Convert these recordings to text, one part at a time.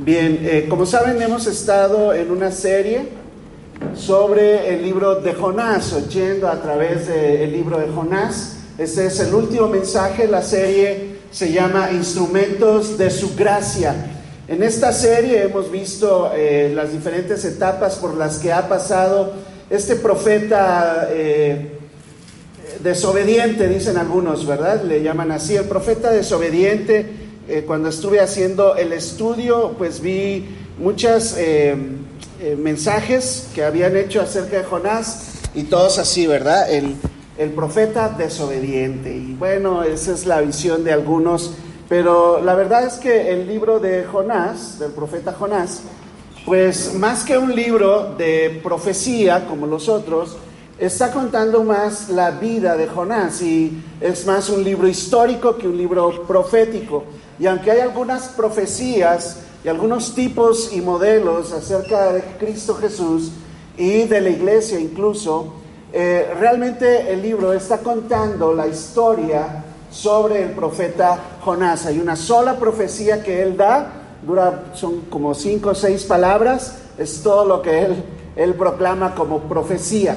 Bien, eh, como saben, hemos estado en una serie sobre el libro de Jonás, oyendo a través del libro de Jonás. Este es el último mensaje, la serie se llama Instrumentos de su Gracia. En esta serie hemos visto eh, las diferentes etapas por las que ha pasado este profeta eh, desobediente, dicen algunos, ¿verdad? Le llaman así, el profeta desobediente eh, cuando estuve haciendo el estudio, pues vi muchos eh, eh, mensajes que habían hecho acerca de Jonás y todos así, ¿verdad? El, el profeta desobediente. Y bueno, esa es la visión de algunos, pero la verdad es que el libro de Jonás, del profeta Jonás, pues más que un libro de profecía como los otros, está contando más la vida de Jonás y es más un libro histórico que un libro profético. Y aunque hay algunas profecías y algunos tipos y modelos acerca de Cristo Jesús y de la iglesia incluso, eh, realmente el libro está contando la historia sobre el profeta Jonás. Hay una sola profecía que él da, dura, son como cinco o seis palabras, es todo lo que él, él proclama como profecía.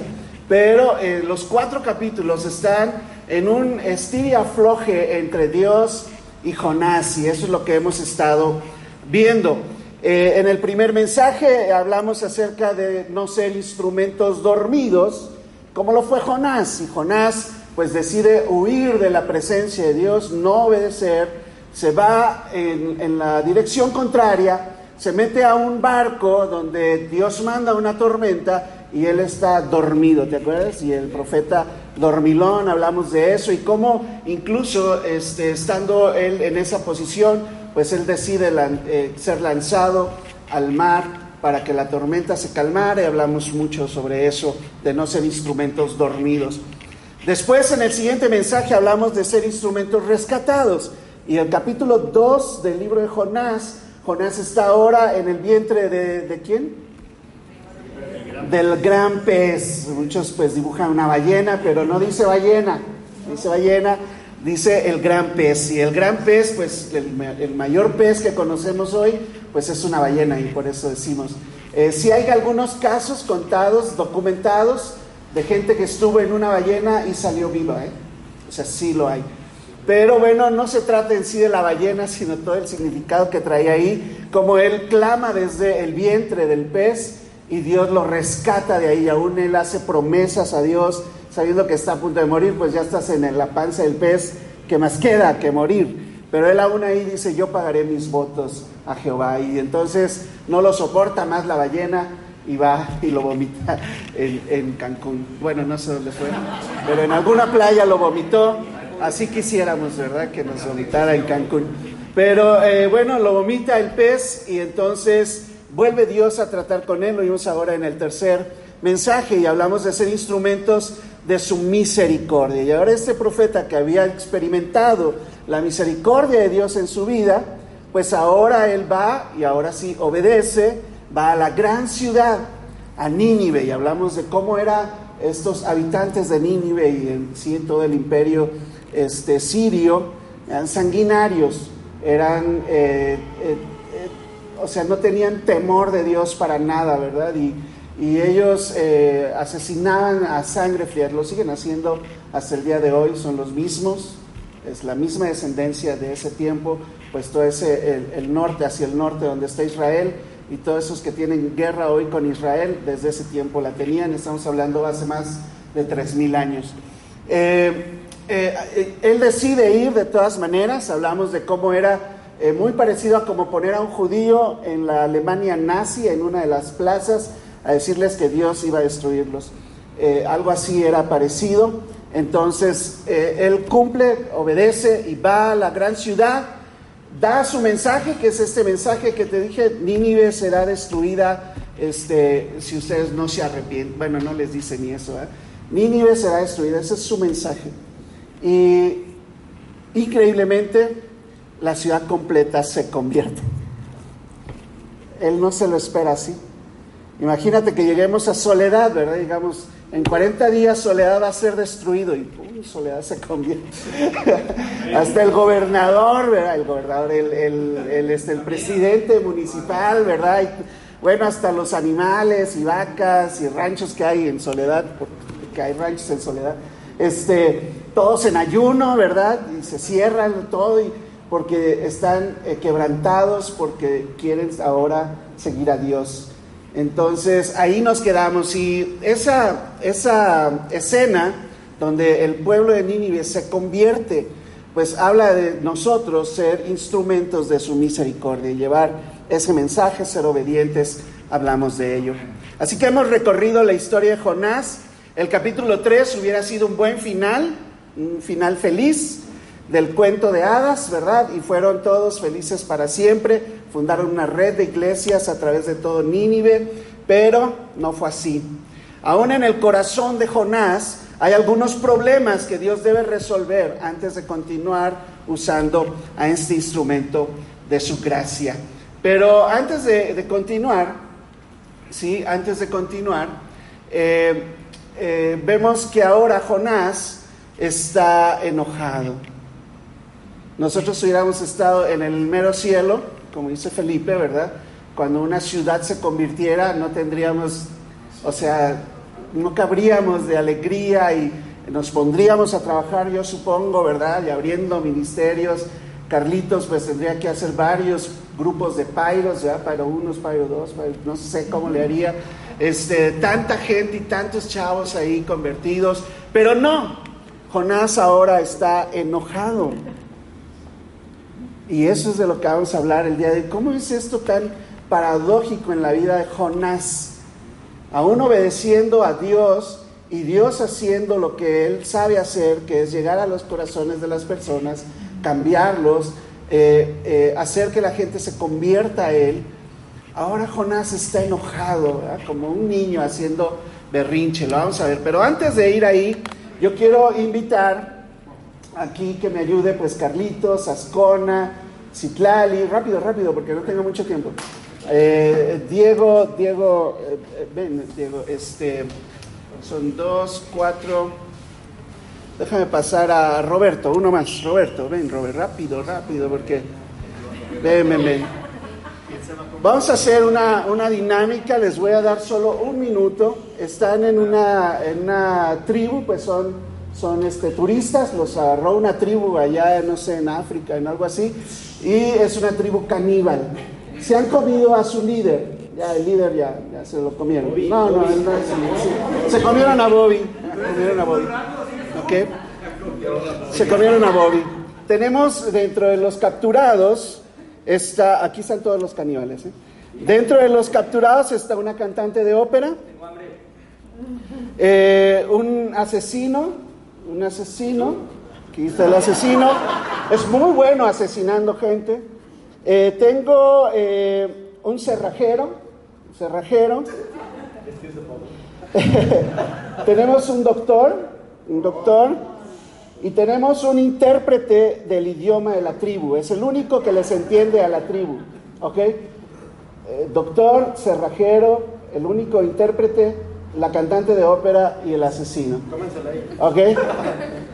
Pero eh, los cuatro capítulos están en un estir afloje entre Dios y Jonás, y eso es lo que hemos estado viendo. Eh, en el primer mensaje hablamos acerca de no ser instrumentos dormidos, como lo fue Jonás, y Jonás pues decide huir de la presencia de Dios, no obedecer, se va en, en la dirección contraria, se mete a un barco donde Dios manda una tormenta y él está dormido, ¿te acuerdas? Y el profeta dormilón, hablamos de eso y cómo incluso este, estando él en esa posición, pues él decide eh, ser lanzado al mar para que la tormenta se calmara y hablamos mucho sobre eso, de no ser instrumentos dormidos. Después en el siguiente mensaje hablamos de ser instrumentos rescatados y el capítulo 2 del libro de Jonás, Jonás está ahora en el vientre de, ¿de quién? Del gran pez. Muchos pues dibujan una ballena, pero no dice ballena, dice ballena, dice el gran pez. Y el gran pez, pues el, mayor pez que conocemos hoy, pues es una ballena y por eso decimos. Eh, si hay algunos casos contados, documentados, de gente que estuvo en una ballena y salió viva, ¿eh? o sea, sí lo hay. Pero bueno, no se trata en sí de la ballena, sino todo el significado que trae ahí, como él clama desde el vientre del pez y Dios lo rescata de ahí, aún él hace promesas a Dios, sabiendo que está a punto de morir, pues ya estás en la panza del pez, que más queda que morir. Pero él aún ahí dice, yo pagaré mis votos a Jehová. Y entonces no lo soporta más la ballena y va y lo vomita en, Cancún. Bueno, no sé dónde fue, pero en alguna playa lo vomitó. Así quisiéramos, ¿verdad? Que nos vomitara en Cancún. Pero eh, bueno, lo vomita el pez y entonces vuelve Dios a tratar con él. Lo vimos ahora en el tercer mensaje y hablamos de ser instrumentos de su misericordia. Y ahora este profeta que había experimentado la misericordia de Dios en su vida, pues ahora él va y ahora sí obedece, va a la gran ciudad, a Nínive, y hablamos de cómo eran estos habitantes de Nínive y en sí todo el imperio este, sirio, eran sanguinarios, eran eh, eh, o sea, no tenían temor de Dios para nada, ¿verdad? Y, ellos eh, asesinaban a sangre fría, lo siguen haciendo hasta el día de hoy, son los mismos, es la misma descendencia de ese tiempo, pues todo ese, el, norte, hacia el norte donde está Israel, y todos esos que tienen guerra hoy con Israel, desde ese tiempo la tenían, estamos hablando hace más de 3.000 años. Eh, eh, él decide ir de todas maneras, hablamos de cómo era eh, muy parecido a como poner a un judío en la Alemania nazi en una de las plazas a decirles que Dios iba a destruirlos. Eh, algo así era parecido. Entonces eh, él cumple, obedece y va a la gran ciudad da su mensaje, que es este mensaje que te dije, Nínive será destruida este, si ustedes no se arrepienten. Bueno, no les dice ni eso. Nínive será destruida, ese es su mensaje. Y increíblemente la ciudad completa se convierte. Él no se lo espera así. Imagínate que lleguemos a Soledad, ¿verdad? Digamos, en 40 días Soledad va a ser destruido y ¡pum! Soledad se convierte. Hasta el gobernador, ¿verdad? El gobernador, el, el, este, el presidente municipal, ¿verdad? bueno, hasta los animales y vacas y ranchos que hay en Soledad, porque hay ranchos en Soledad, este, todos en ayuno, ¿verdad? Y se cierran todo y, porque están eh, quebrantados, porque quieren ahora seguir a Dios. Entonces ahí nos quedamos y esa, esa escena donde el pueblo de Nínive se convierte, pues habla de nosotros ser instrumentos de su misericordia, llevar ese mensaje, ser obedientes, hablamos de ello. Así que hemos recorrido la historia de Jonás. El capítulo 3 hubiera sido un buen final, un final feliz del cuento de hadas, ¿verdad? Y fueron todos felices para siempre, fundaron una red de iglesias a través de todo Nínive, pero no fue así. Aún en el corazón de Jonás hay algunos problemas que Dios debe resolver antes de continuar usando a este instrumento de su gracia. Pero antes de, continuar, sí, antes de continuar, eh, eh, vemos que ahora Jonás está enojado. Nosotros hubiéramos estado en el mero cielo, como dice Felipe, ¿verdad? Cuando una ciudad se convirtiera, no tendríamos, o sea, no cabríamos de alegría y nos pondríamos a trabajar, yo supongo, ¿verdad? Y abriendo ministerios Carlitos pues tendría que hacer varios grupos de pairos, ya Pairo unos, pairo dos, no sé cómo le haría. Este, tanta gente y tantos chavos ahí convertidos, pero no, Jonás ahora está enojado. Y eso es de lo que vamos a hablar el día de hoy. ¿Cómo es esto tan paradójico en la vida de Jonás? Aún obedeciendo a Dios y Dios haciendo lo que Él sabe hacer, que es llegar a los corazones de las personas, cambiarlos, eh, eh, hacer que la gente se convierta a Él. Ahora Jonás está enojado, como un niño haciendo berrinche, lo vamos a ver. Pero antes de ir ahí, yo quiero invitar aquí que me ayude pues Carlitos, Ascona, Citlali, rápido, rápido, porque no tengo mucho tiempo. Eh, Diego, Diego, ven, Diego, este, son dos, cuatro, Déjame pasar a Roberto, uno más. Roberto, ven, Robert, rápido, rápido, porque. Ven, ven, ven. Vamos a hacer una, una, dinámica, les voy a dar solo un minuto. Están en una, en una tribu, pues son, son este, turistas, los agarró una tribu allá, no sé, en África, en algo así, y es una tribu caníbal. Se han comido a su líder, ya el líder ya, ya se lo comieron. No, no, no, se comieron a Bobby, se comieron a Bobby. Se comieron a Bobby. Tenemos dentro de los capturados, está, aquí están todos los caníbales. ¿eh? Dentro de los capturados está una cantante de ópera, eh, un asesino, un asesino, aquí está el asesino, es muy bueno asesinando gente. Eh, tengo un cerrajero, cerrajero. Tenemos un doctor, un doctor, y tenemos un intérprete del idioma de la tribu. Es el único que les entiende a la tribu. ¿Ok? Eh, doctor, cerrajero, el único intérprete, la cantante de ópera y el asesino. ¿Ok?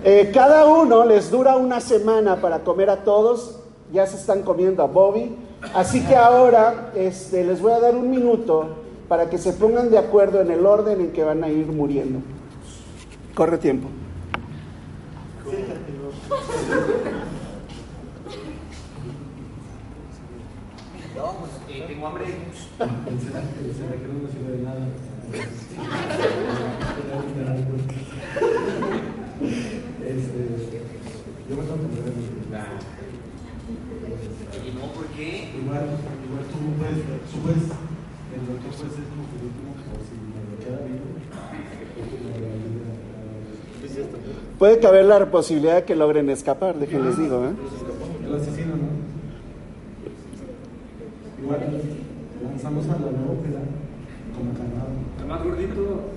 Eh, cada uno les dura una semana para comer a todos. Ya se están comiendo a Bobby. Así que ahora este, les voy a dar un minuto para que se pongan de acuerdo en el orden en que van a ir muriendo. Corre tiempo. Eh, tengo hambre. yo me tengo que ¿Y no por qué? Igual, igual tú puedes, tú puedes, el doctor puede ser como que último, como si me queda vivo. Puede caber la posibilidad de que logren escapar, déjenles digo. ¿eh? El asesino, ¿no? igual lanzamos a la canal. El más gordito.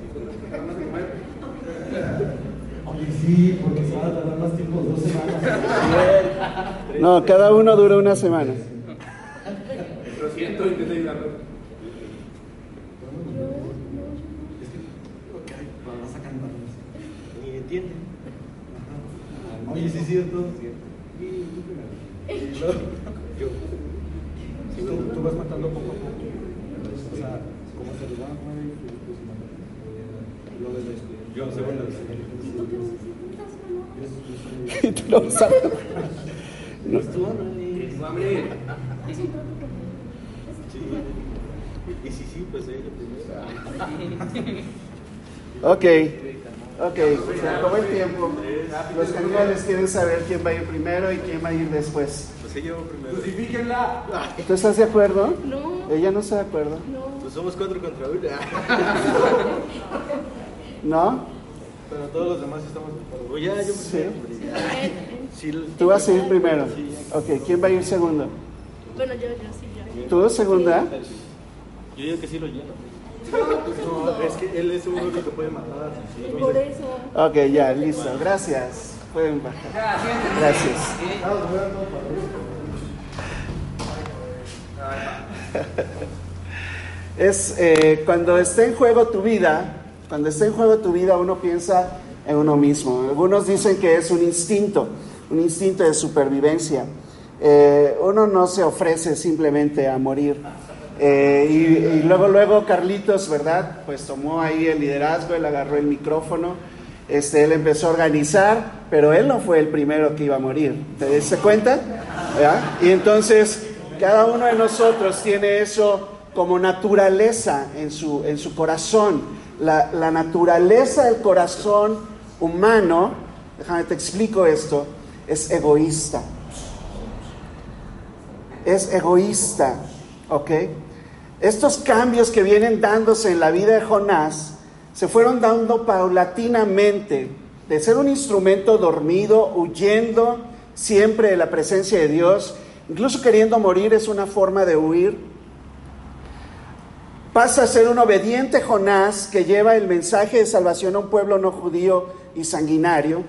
Oye, sí, porque se va a tardar más tiempo, dos semanas. No, cada uno dura una semana. Lo siento, intenté ayudarlo. Es que, ok, vas a cantar. Ni entiende. Ajá. Oye, sí, es cierto. Y tú primero. Yo. Tú vas matando poco a poco. O sea, como se le va a mover, pues, y. Yo, tú lo sabes. Sí. Y si sí, pues ella primero. Ok, ok, se acabó el tiempo. Los candidatos quieren saber quién va a ir primero y quién va a ir después. Pues ella va primero. Crucifíquenla. ¿Tú estás de acuerdo? No, Ella no está de acuerdo. no. Pues somos cuatro contra una. ¿No? Pero todos los demás estamos de acuerdo. Pues ya, yo Sí. Sí, Tú vas a ir primero. Sí. Ok, ¿quién va a ir segundo? Bueno, yo, yo sí, yo. ¿Tú segunda? Yo digo que sí lo lleno. No, es que él es el único que puede matar. Por eso. Ok, ya, listo. Gracias. Pueden bajar. Gracias. Es eh, cuando está en juego tu vida, cuando está en juego tu vida, uno piensa en uno mismo. Algunos dicen que es un instinto, un instinto de supervivencia. Eh, uno no se ofrece simplemente a morir. Eh, y, y luego, luego Carlitos, ¿verdad? Pues tomó ahí el liderazgo, él agarró el micrófono, este, él empezó a organizar, pero él no fue el primero que iba a morir. ¿Te diste cuenta? ¿Ya? Y entonces, cada uno de nosotros tiene eso como naturaleza en su, en su corazón. La, la naturaleza del corazón humano, déjame te explico esto, es egoísta. Es egoísta, ¿ok? Estos cambios que vienen dándose en la vida de Jonás se fueron dando paulatinamente, de ser un instrumento dormido, huyendo siempre de la presencia de Dios, incluso queriendo morir es una forma de huir, pasa a ser un obediente Jonás que lleva el mensaje de salvación a un pueblo no judío y sanguinario.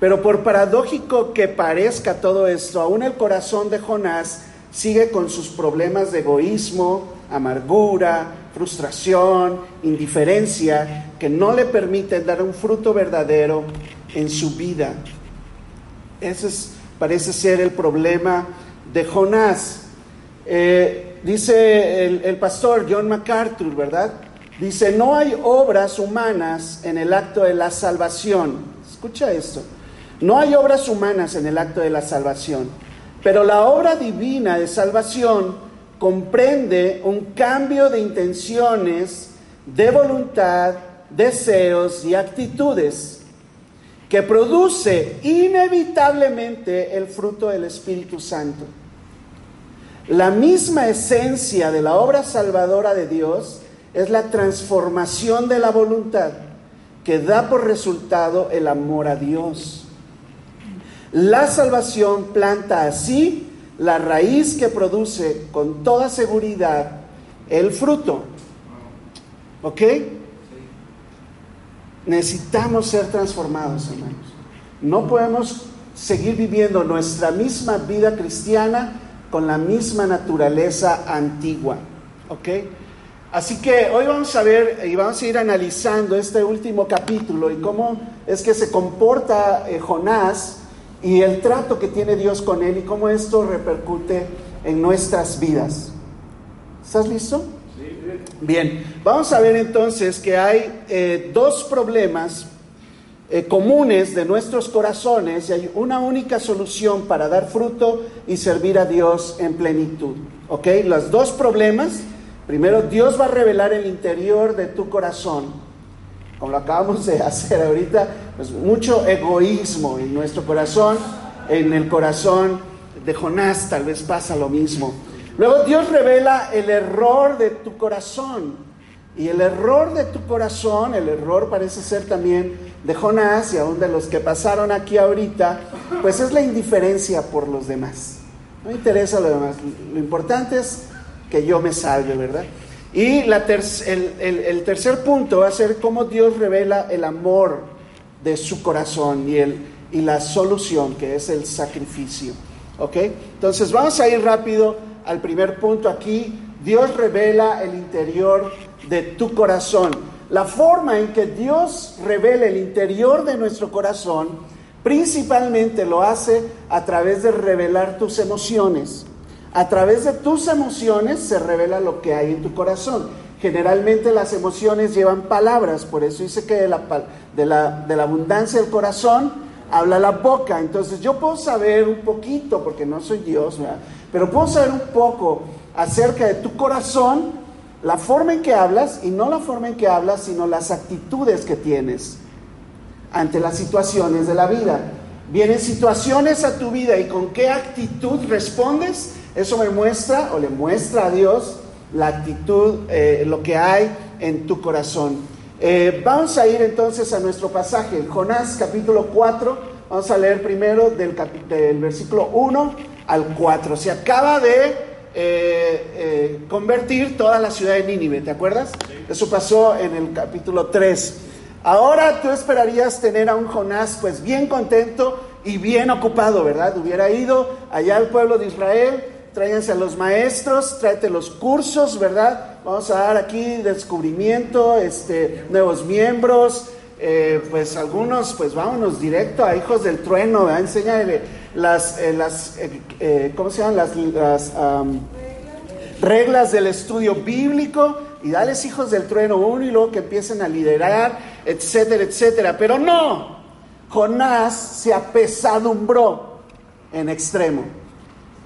Pero por paradójico que parezca todo esto, aún el corazón de Jonás sigue con sus problemas de egoísmo, amargura, frustración, indiferencia, que no le permiten dar un fruto verdadero en su vida. Ese es, parece ser el problema de Jonás. Eh, dice el, pastor John MacArthur, ¿verdad? Dice, no hay obras humanas en el acto de la salvación. Escucha esto. No hay obras humanas en el acto de la salvación, pero la obra divina de salvación comprende un cambio de intenciones, de voluntad, deseos y actitudes que produce inevitablemente el fruto del Espíritu Santo. La misma esencia de la obra salvadora de Dios es la transformación de la voluntad que da por resultado el amor a Dios. La salvación planta así la raíz que produce con toda seguridad el fruto. ¿Ok? Necesitamos ser transformados, hermanos. No podemos seguir viviendo nuestra misma vida cristiana con la misma naturaleza antigua. ¿Ok? Así que hoy vamos a ver y vamos a ir analizando este último capítulo y cómo es que se comporta eh, Jonás y el trato que tiene Dios con él y cómo esto repercute en nuestras vidas. ¿Estás listo? Bien, vamos a ver entonces que hay eh, dos problemas eh, comunes de nuestros corazones y hay una única solución para dar fruto y servir a Dios en plenitud. ¿Ok? Los dos problemas, primero Dios va a revelar el interior de tu corazón, como lo acabamos de hacer ahorita, pues mucho egoísmo en nuestro corazón, en el corazón de Jonás tal vez pasa lo mismo. Luego Dios revela el error de tu corazón. Y el error de tu corazón, el error parece ser también de Jonás y aún de los que pasaron aquí ahorita, pues es la indiferencia por los demás. No interesa lo demás. Lo importante es que yo me salve, ¿verdad? Y la ter- el, el- el tercer punto va a ser cómo Dios revela el amor de su corazón y, el, y la solución, que es el sacrificio. ¿Ok? Entonces vamos a ir rápido al primer punto aquí. Dios revela el interior de tu corazón. La forma en que Dios revela el interior de nuestro corazón, principalmente lo hace a través de revelar tus emociones. A través de tus emociones se revela lo que hay en tu corazón. Generalmente las emociones llevan palabras, por eso dice que de la, de la, de la abundancia del corazón habla la boca. Entonces yo puedo saber un poquito, porque no soy Dios, pero puedo saber un poco acerca de tu corazón, la forma en que hablas, y no la forma en que hablas, sino las actitudes que tienes ante las situaciones de la vida. Vienen situaciones a tu vida y con qué actitud respondes, eso me muestra o le muestra a Dios la actitud, eh, lo que hay en tu corazón. Eh, vamos a ir entonces a nuestro pasaje, Jonás capítulo 4, vamos a leer primero del, del versículo 1 al 4. Se acaba de eh, eh, convertir toda la ciudad de Nínive, ¿te acuerdas? Eso pasó en el capítulo 3. Ahora tú esperarías tener a un Jonás pues bien contento y bien ocupado, ¿verdad? Hubiera ido allá al pueblo de Israel, tráiganse a los maestros, tráete los cursos, ¿verdad? Vamos a dar aquí descubrimiento, este, nuevos miembros, eh, pues algunos, pues vámonos directo a hijos del trueno, ¿verdad? Enséñale las, eh, las eh, eh, ¿cómo se llaman? Las, reglas del estudio bíblico y dales hijos del trueno uno y luego que empiecen a liderar, etcétera, etcétera. Pero no, Jonás se apesadumbró en extremo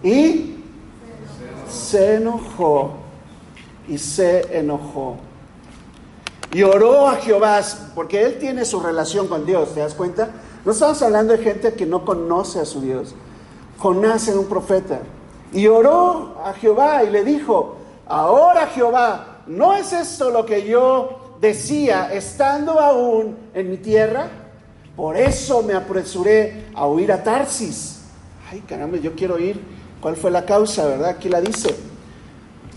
y se enojó y se enojó. Y oró a Jehová, porque él tiene su relación con Dios, ¿te das cuenta? No estamos hablando de gente que no conoce a su Dios. Jonás era un profeta. Y oró a Jehová y le dijo, ahora Jehová, ¿no es esto lo que yo decía estando aún en mi tierra? Por eso me apresuré a huir a Tarsis. Ay, caramba, yo quiero ir. ¿Cuál fue la causa, verdad? Aquí la dice.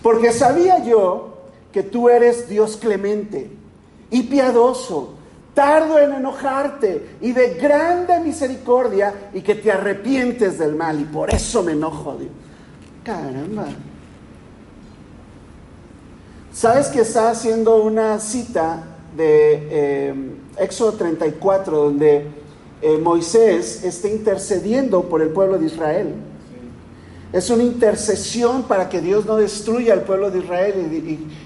Porque sabía yo que tú eres Dios clemente y piadoso, tardo en enojarte y de grande misericordia y que te arrepientes del mal. Y por eso me enojo, Dios. Caramba. ¿Sabes que está haciendo una cita de eh, Éxodo 34 donde eh, Moisés está intercediendo por el pueblo de Israel? Es una intercesión para que Dios no destruya al pueblo de Israel. Y,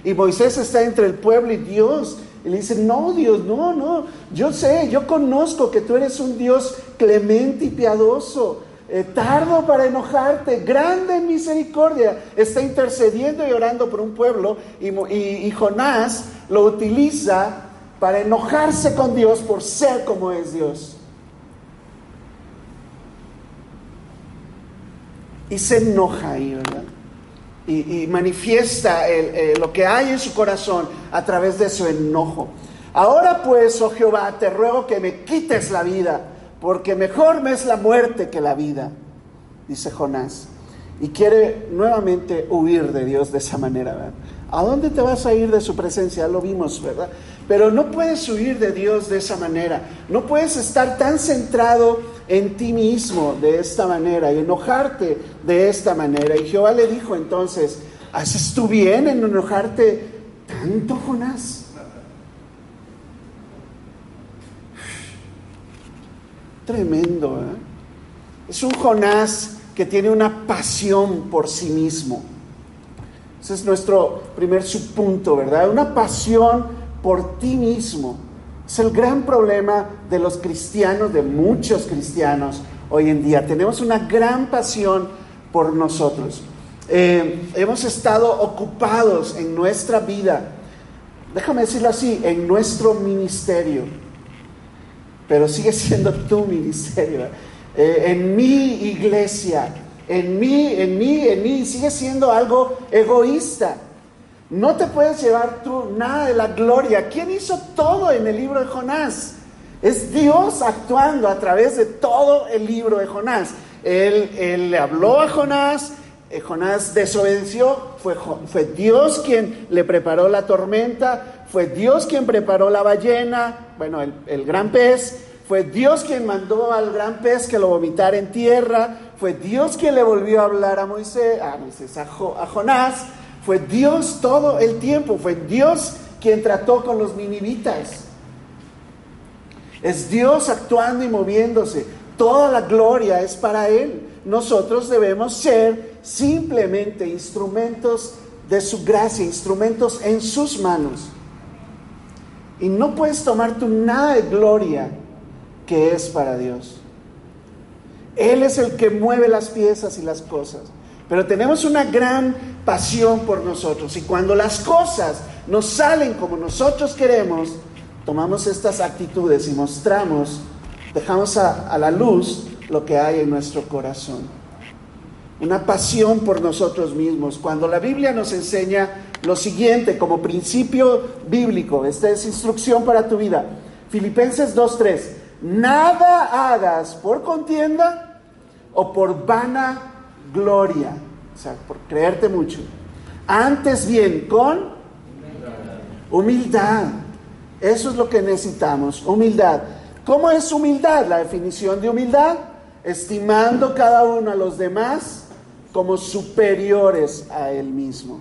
y- y Moisés está entre el pueblo y Dios. Y le dice, no, Dios, no, no. Yo sé, yo conozco que tú eres un Dios clemente y piadoso. eh, tardo para enojarte, grande en misericordia. Está intercediendo y orando por un pueblo. Y, y Jonás lo utiliza para enojarse con Dios por ser como es Dios. y se enoja ahí, ¿verdad? Y, manifiesta eh, lo que hay en su corazón a través de su enojo. Ahora pues, oh Jehová, te ruego que me quites la vida, porque mejor me es la muerte que la vida, dice Jonás. Y quiere nuevamente huir de Dios de esa manera. ¿A dónde te vas a ir de su presencia? Lo vimos, ¿verdad? Pero no puedes huir de Dios de esa manera. No puedes estar tan centrado en ti mismo de esta manera y enojarte de esta manera. Y Jehová le dijo entonces, ¿haces tú bien en enojarte tanto, Jonás? Tremendo, ¿eh? Es un Jonás que tiene una pasión por sí mismo. Ese es nuestro primer subpunto, ¿verdad? Una pasión por ti mismo. Es el gran problema de los cristianos, de muchos cristianos hoy en día. Tenemos una gran pasión por nosotros. Eh, hemos estado ocupados en nuestra vida, déjame decirlo así, en nuestro ministerio, pero sigue siendo tu ministerio, eh, en mi iglesia, en mí, en mí, en mí, sigue siendo algo egoísta. No te puedes llevar tú nada de la gloria. ¿Quién hizo todo en el libro de Jonás? Es Dios actuando a través de todo el libro de Jonás. Él, le habló a Jonás, eh, Jonás desobedeció, fue, Dios quien le preparó la tormenta, fue Dios quien preparó la ballena, bueno, el, gran pez, fue Dios quien mandó al gran pez que lo vomitara en tierra, fue Dios quien le volvió a hablar a Moisés, a, Moisés, a, a Jonás, fue Dios todo el tiempo, fue Dios quien trató con los ninivitas. Es Dios actuando y moviéndose. Toda la gloria es para Él. Nosotros debemos ser simplemente instrumentos de su gracia, instrumentos en sus manos. Y no puedes tomar tú nada de gloria que es para Dios. Él es el que mueve las piezas y las cosas. Pero tenemos una gran pasión por nosotros. Y cuando las cosas nos salen como nosotros queremos, tomamos estas actitudes y mostramos, dejamos a, la luz lo que hay en nuestro corazón. Una pasión por nosotros mismos. Cuando la Biblia nos enseña lo siguiente como principio bíblico, esta es instrucción para tu vida. Filipenses 2.3. Nada hagas por contienda o por vana gloria, o sea, por creerte mucho. Antes bien, con humildad. Eso es lo que necesitamos, humildad. ¿Cómo es humildad? La definición de humildad, estimando cada uno a los demás como superiores a él mismo.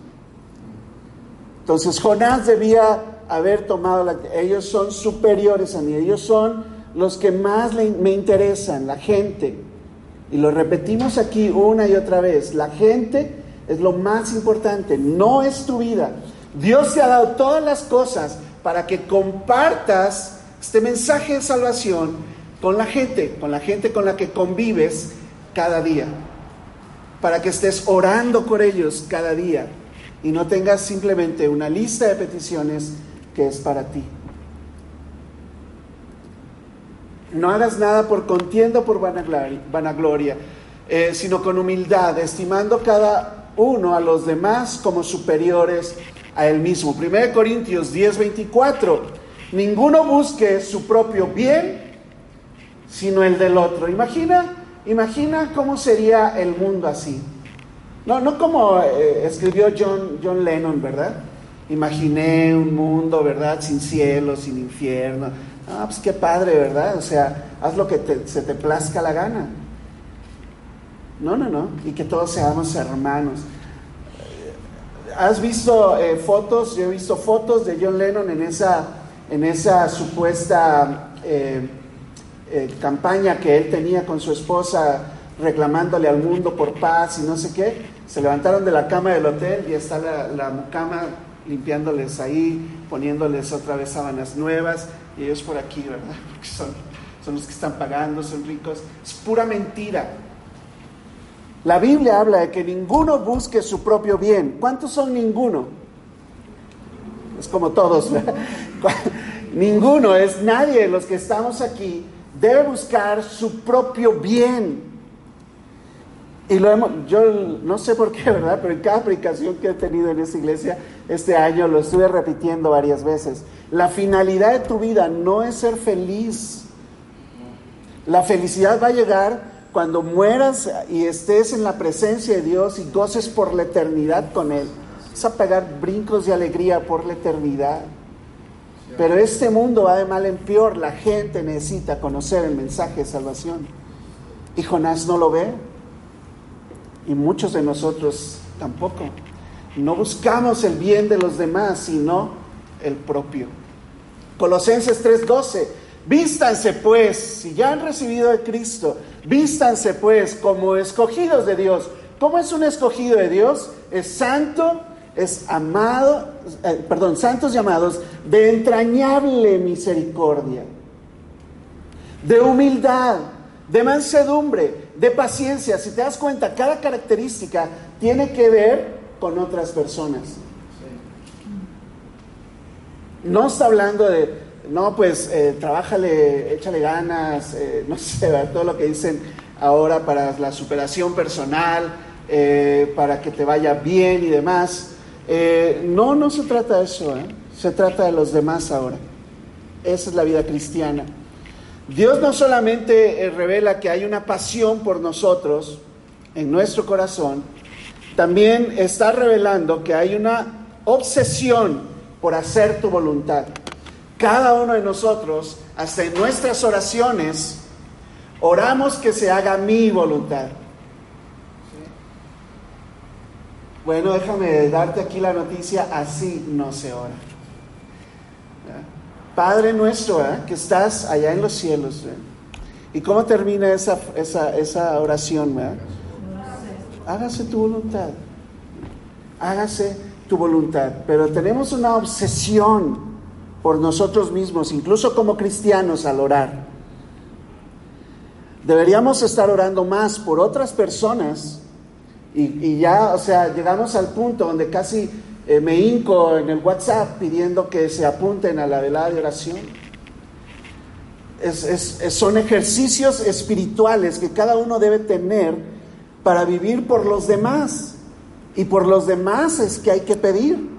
Entonces Jonás debía haber tomado, la, ellos son superiores a mí, ellos son los que más me interesan, la gente. Y lo repetimos aquí una y otra vez, la gente es lo más importante, no es tu vida. Dios te ha dado todas las cosas para que compartas este mensaje de salvación con la gente, con la gente con la que convives cada día, para que estés orando por ellos cada día y no tengas simplemente una lista de peticiones que es para ti. No hagas nada por contienda por vanagloria, vanagloria, eh, sino con humildad, estimando cada uno a los demás como superiores a él mismo. 1 Corintios 10, 24. Ninguno busque su propio bien, sino el del otro. Imagina, imagina cómo sería el mundo así. No, no como eh, escribió John, John Lennon, ¿verdad? Imaginé un mundo, ¿verdad? Sin cielo, sin infierno. Ah, pues qué padre, ¿verdad? O sea, haz lo que se te plazca la gana. No, no, no. Y que todos seamos hermanos. ¿Has visto eh, fotos? Yo he visto fotos de John Lennon en esa, en esa supuesta eh, eh, campaña que él tenía con su esposa reclamándole al mundo por paz y no sé qué. Se levantaron de la cama del hotel y está la, la mucama limpiándoles ahí, poniéndoles otra vez sábanas nuevas y ellos por aquí, ¿verdad? Porque son, son los que están pagando, son ricos. Es pura mentira. La Biblia habla de que ninguno busque su propio bien. ¿Cuántos son ninguno? Es como todos. Ninguno, es nadie de los que estamos aquí debe buscar su propio bien. Y lo hemos, yo no sé por qué, ¿verdad? Pero en cada predicación que he tenido en esta iglesia este año lo estuve repitiendo varias veces. La finalidad de tu vida no es ser feliz. La felicidad va a llegar cuando mueras y estés en la presencia de Dios y goces por la eternidad con Él. Vas a pegar brincos de alegría por la eternidad. Pero este mundo va de mal en peor. La gente necesita conocer el mensaje de salvación. Y Jonás no lo ve. Y muchos de nosotros tampoco. No buscamos el bien de los demás, sino el propio. Colosenses 3:12. Vístanse pues, si ya han recibido de Cristo, vístanse pues como escogidos de Dios. ¿Cómo es un escogido de Dios? Es santo, es amado, eh, perdón, santos llamados de entrañable misericordia, de humildad, de mansedumbre, de paciencia. Si te das cuenta, cada característica tiene que ver con otras personas. No está hablando de, no, pues, eh, trabájale, échale ganas, eh, no sé, todo lo que dicen ahora para la superación personal, eh, para que te vaya bien y demás. Eh, no, no se trata de eso, se trata de los demás ahora. Esa es la vida cristiana. Dios no solamente eh, revela que hay una pasión por nosotros en nuestro corazón, también está revelando que hay una obsesión por hacer tu voluntad. Cada uno de nosotros, hasta en nuestras oraciones, oramos que se haga mi voluntad. Bueno, déjame darte aquí la noticia, así no se ora. Padre nuestro, ¿eh? que estás allá en los cielos. ¿eh? ¿Y cómo termina esa, esa, esa oración? ¿verdad? Hágase tu voluntad. Hágase tu voluntad. Pero tenemos una obsesión por nosotros mismos, incluso como cristianos al orar. Deberíamos estar orando más por otras personas y, y ya, o sea, llegamos al punto donde casi eh, me hinco en el WhatsApp pidiendo que se apunten a la velada de oración. Son ejercicios espirituales que cada uno debe tener para vivir por los demás. Y por los demás es que hay que pedir.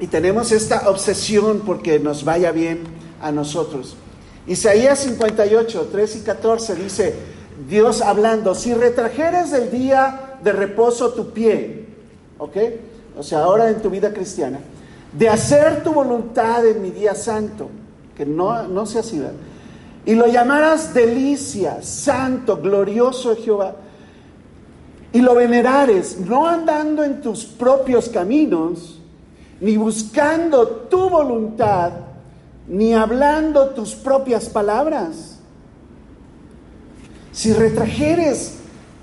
Y tenemos esta obsesión porque nos vaya bien a nosotros. Isaías 58, 3 y 14 dice, Dios hablando, si retrajeres el día de reposo tu pie, ¿ok? O sea, ahora en tu vida cristiana, de hacer tu voluntad en mi día santo, que no, no sea así, y lo llamaras delicia, santo, glorioso Jehová, y lo venerares, no andando en tus propios caminos, ni buscando tu voluntad, ni hablando tus propias palabras. Si retrajeres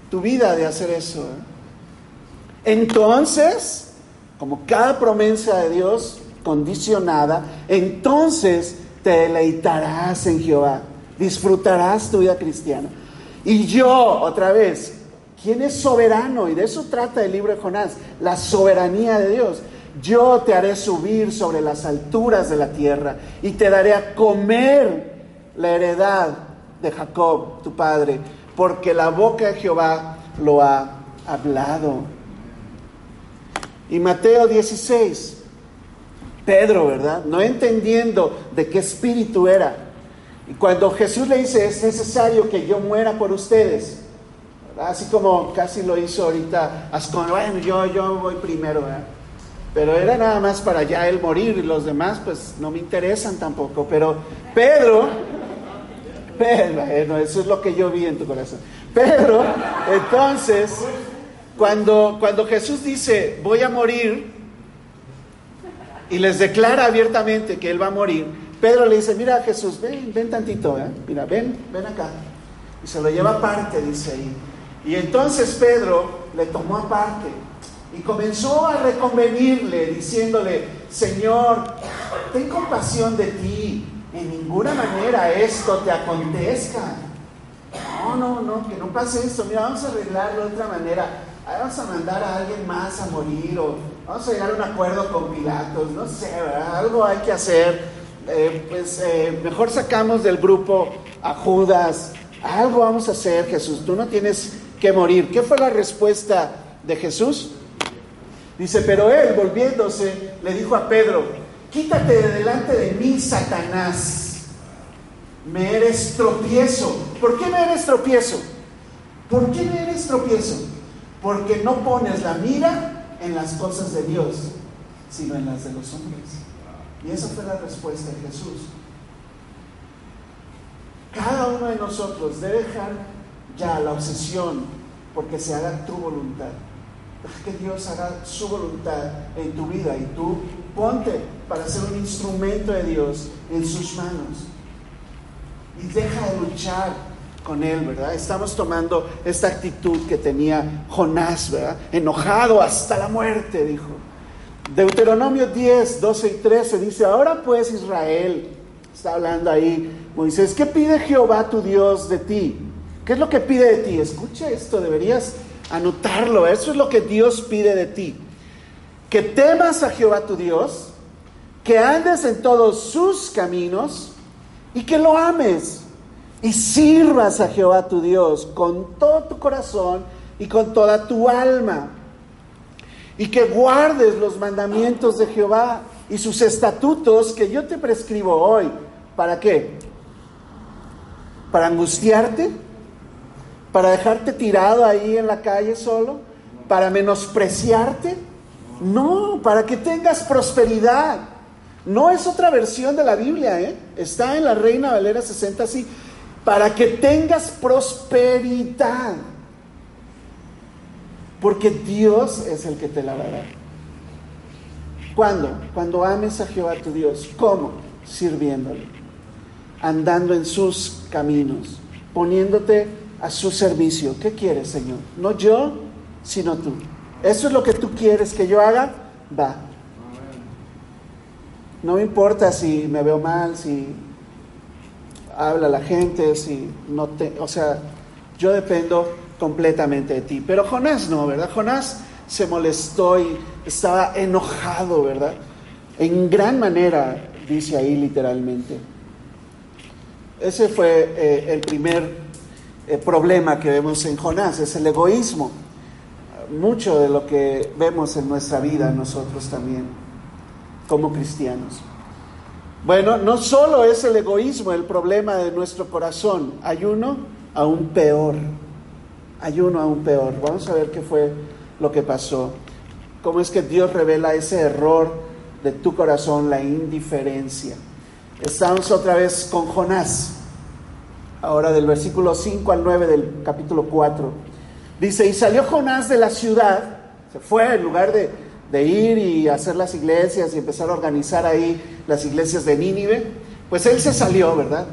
tu vida de hacer eso, ¿eh? entonces, como cada promesa de Dios condicionada, entonces te deleitarás en Jehová, disfrutarás tu vida cristiana. Y yo, otra vez, ¿quién es soberano? Y de eso trata el libro de Jonás, la soberanía de Dios. Yo te haré subir sobre las alturas de la tierra y te daré a comer la heredad de Jacob, tu padre, porque la boca de Jehová lo ha hablado. Y Mateo 16, Pedro, ¿verdad? No entendiendo de qué espíritu era. Y cuando Jesús le dice, es necesario que yo muera por ustedes, así como casi lo hizo ahorita Ascon, bueno, yo, yo voy primero. Pero era nada más para ya él morir y los demás pues no me interesan tampoco. Pero Pedro, Bueno, eso es lo que yo vi en tu corazón. Pedro, entonces, cuando, cuando Jesús dice, voy a morir, y les declara abiertamente que él va a morir, Pedro le dice, mira Jesús, ven, ven tantito, ¿eh? mira, ven, ven acá. Y se lo lleva aparte, dice ahí. Y entonces Pedro le tomó aparte y comenzó a reconvenirle, diciéndole, Señor, ten compasión de ti, en ninguna manera esto te acontezca. No, no, no, que no pase esto, mira, vamos a arreglarlo de otra manera. Vamos a mandar a alguien más a morir o vamos a llegar a un acuerdo con Pilatos, no sé, algo hay que hacer. Eh, pues eh, mejor sacamos del grupo a Judas, algo vamos a hacer, Jesús, tú no tienes que morir. ¿Qué fue la respuesta de Jesús? Dice, pero él volviéndose le dijo a Pedro, quítate de delante de mí, Satanás, me eres tropiezo. ¿Por qué me eres tropiezo? ¿Por qué me eres tropiezo? Porque no pones la mira en las cosas de Dios, sino en las de los hombres. Y esa fue la respuesta de Jesús. Cada uno de nosotros debe dejar ya la obsesión porque se haga tu voluntad. Deja que Dios haga su voluntad en tu vida y tú ponte para ser un instrumento de Dios en sus manos. Y deja de luchar con él, ¿verdad? Estamos tomando esta actitud que tenía Jonás, ¿verdad? Enojado hasta la muerte, dijo. Deuteronomio 10, 12 y 13 dice, ahora pues Israel, está hablando ahí Moisés, ¿qué pide Jehová tu Dios de ti? ¿Qué es lo que pide de ti? Escucha esto, deberías anotarlo, eso es lo que Dios pide de ti. Que temas a Jehová tu Dios, que andes en todos sus caminos y que lo ames y sirvas a Jehová tu Dios con todo tu corazón y con toda tu alma. Y que guardes los mandamientos de Jehová y sus estatutos que yo te prescribo hoy. ¿Para qué? ¿Para angustiarte? para dejarte tirado ahí en la calle solo, para menospreciarte. No, para que tengas prosperidad. No es otra versión de la Biblia, ¿eh? está en la Reina Valera 60 así, para que tengas prosperidad. Porque Dios es el que te la va a dar. ¿Cuándo? Cuando ames a Jehová tu Dios. ¿Cómo? Sirviéndole, andando en sus caminos, poniéndote a su servicio. ¿Qué quieres, Señor? No yo, sino tú. ¿Eso es lo que tú quieres que yo haga? Va. No me importa si me veo mal, si habla la gente, si no te... O sea, yo dependo completamente de ti. Pero Jonás no, ¿verdad? Jonás se molestó y estaba enojado, ¿verdad? En gran manera, dice ahí literalmente. Ese fue eh, el primer eh, problema que vemos en Jonás, es el egoísmo. Mucho de lo que vemos en nuestra vida nosotros también, como cristianos. Bueno, no solo es el egoísmo el problema de nuestro corazón, hay uno aún peor. Hay uno aún peor. Vamos a ver qué fue lo que pasó. Cómo es que Dios revela ese error de tu corazón, la indiferencia. Estamos otra vez con Jonás. Ahora del versículo 5 al 9 del capítulo 4. Dice, y salió Jonás de la ciudad, se fue en lugar de, de ir y hacer las iglesias y empezar a organizar ahí las iglesias de Nínive, pues él se salió, ¿verdad?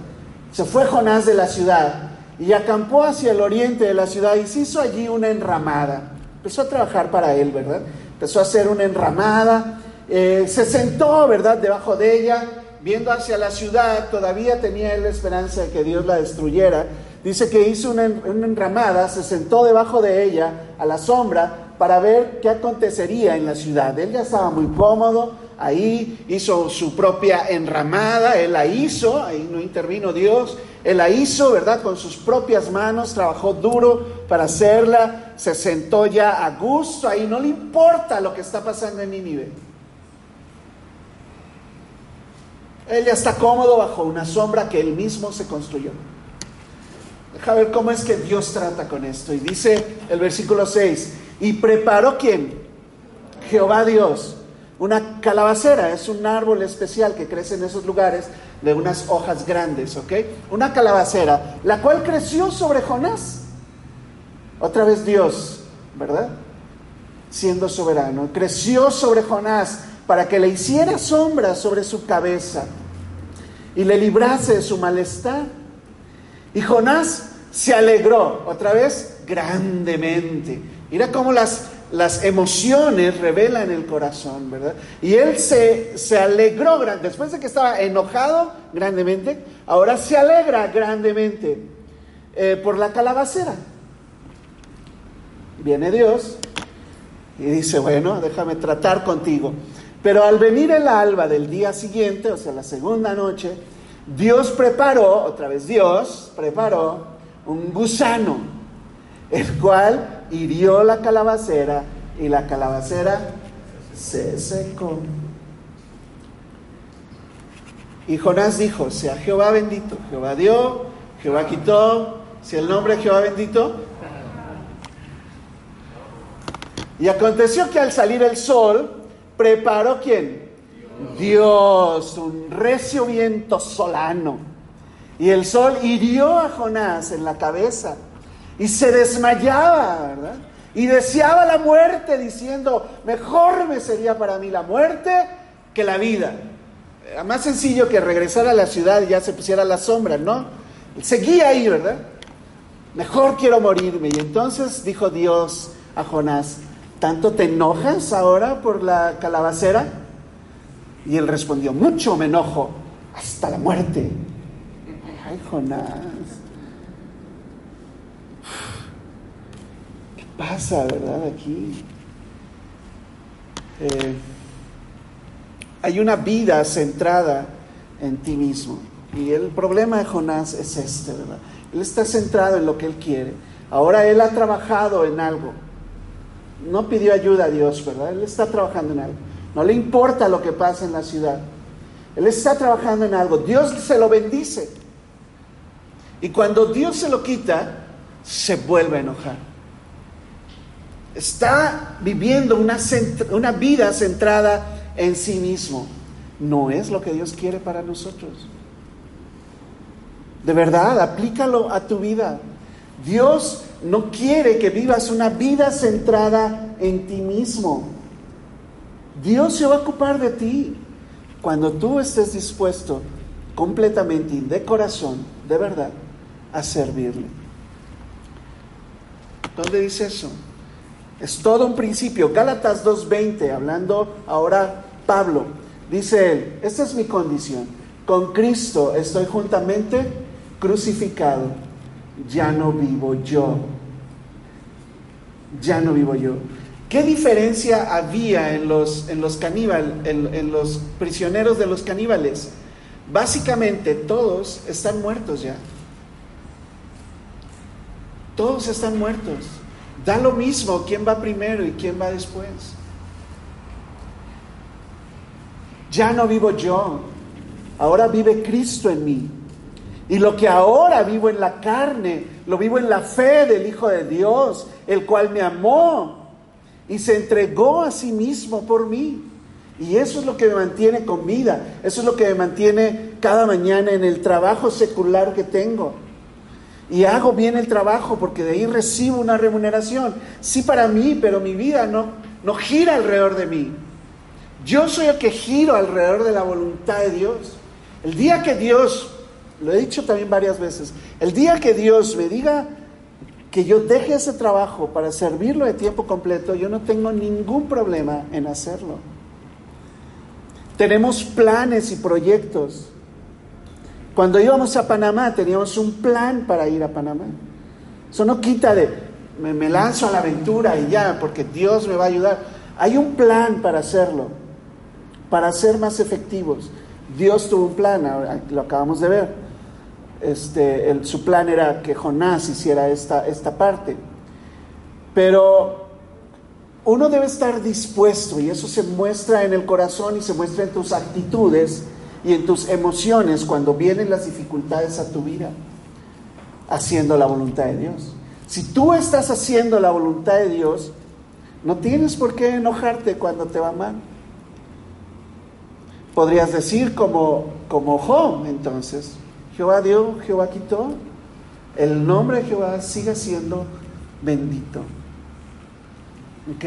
Se fue Jonás de la ciudad y acampó hacia el oriente de la ciudad y se hizo allí una enramada. Empezó a trabajar para él, ¿verdad? Empezó a hacer una enramada, eh, se sentó, ¿verdad?, debajo de ella, viendo hacia la ciudad, todavía tenía él la esperanza de que Dios la destruyera. Dice que hizo una, una enramada, se sentó debajo de ella, a la sombra, para ver qué acontecería en la ciudad. Él ya estaba muy cómodo, ahí hizo su propia enramada, él la hizo, ahí no intervino Dios, él la hizo, ¿verdad? Con sus propias manos, trabajó duro para hacerla, se sentó ya a gusto, ahí no le importa lo que está pasando en Nínive. Él ya está cómodo bajo una sombra que él mismo se construyó. Deja ver cómo es que Dios trata con esto. Y dice el versículo 6, y preparó quién? Jehová Dios. Una calabacera es un árbol especial que crece en esos lugares de unas hojas grandes, ¿ok? Una calabacera, la cual creció sobre Jonás. Otra vez Dios, ¿verdad? Siendo soberano. Creció sobre Jonás para que le hiciera sombra sobre su cabeza y le librase de su malestar. Y Jonás se alegró, otra vez, grandemente. Mira cómo las, las emociones revelan el corazón, ¿verdad? Y él se, se alegró, después de que estaba enojado grandemente, ahora se alegra grandemente eh, por la calabacera. Viene Dios y dice, bueno, déjame tratar contigo. Pero al venir el alba del día siguiente, o sea, la segunda noche, Dios preparó, otra vez Dios preparó un gusano, el cual hirió la calabacera y la calabacera se secó. Y Jonás dijo, sea Jehová bendito, Jehová dio, Jehová quitó, si el nombre de Jehová bendito. Y aconteció que al salir el sol, preparó quién? Dios, un recio viento solano. Y el sol hirió a Jonás en la cabeza y se desmayaba, ¿verdad? Y deseaba la muerte diciendo, mejor me sería para mí la muerte que la vida. Era más sencillo que regresar a la ciudad y ya se pusiera la sombra, ¿no? Seguía ahí, ¿verdad? Mejor quiero morirme. Y entonces dijo Dios a Jonás, ¿tanto te enojas ahora por la calabacera? Y él respondió, mucho me enojo, hasta la muerte. Ay, Jonás. ¿Qué pasa, verdad, aquí? Eh, hay una vida centrada en ti mismo. Y el problema de Jonás es este, ¿verdad? Él está centrado en lo que él quiere. Ahora él ha trabajado en algo. No pidió ayuda a Dios, ¿verdad? Él está trabajando en algo. No le importa lo que pasa en la ciudad. Él está trabajando en algo. Dios se lo bendice. Y cuando Dios se lo quita, se vuelve a enojar. Está viviendo una, vida centrada en sí mismo. No es lo que Dios quiere para nosotros. De verdad, aplícalo a tu vida. Dios no quiere que vivas una vida centrada en ti mismo. Dios se va a ocupar de ti cuando tú estés dispuesto completamente y de corazón, de verdad, a servirle. ¿Dónde dice eso? Es todo un principio. Gálatas 2.20, hablando ahora Pablo, dice él, esta es mi condición. Con Cristo estoy juntamente crucificado. Ya no vivo yo. Ya no vivo yo. ¿Qué diferencia había en los, en los en, en los prisioneros de los caníbales? Básicamente todos están muertos ya. Todos están muertos. Da lo mismo quién va primero y quién va después. Ya no vivo yo, ahora vive Cristo en mí. Y lo que ahora vivo en la carne, lo vivo en la fe del Hijo de Dios, el cual me amó y se entregó a sí mismo por mí. Y eso es lo que me mantiene con vida, eso es lo que me mantiene cada mañana en el trabajo secular que tengo. Y hago bien el trabajo porque de ahí recibo una remuneración. Sí para mí, pero mi vida no, no gira alrededor de mí. Yo soy el que giro alrededor de la voluntad de Dios. El día que Dios, lo he dicho también varias veces, el día que Dios me diga que yo deje ese trabajo para servirlo de tiempo completo, yo no tengo ningún problema en hacerlo. Tenemos planes y proyectos. Cuando íbamos a Panamá teníamos un plan para ir a Panamá. Eso no quita de, me, lanzo a la aventura y ya, porque Dios me va a ayudar. Hay un plan para hacerlo, para ser más efectivos. Dios tuvo un plan, lo acabamos de ver. Este, su plan era que Jonás hiciera esta, esta parte. Pero uno debe estar dispuesto y eso se muestra en el corazón y se muestra en tus actitudes y en tus emociones cuando vienen las dificultades a tu vida, haciendo la voluntad de Dios. Si tú estás haciendo la voluntad de Dios, no tienes por qué enojarte cuando te va mal. Podrías decir como, como Job, entonces, Jehová dio, Jehová quitó, el nombre de Jehová sigue siendo bendito. ¿Ok?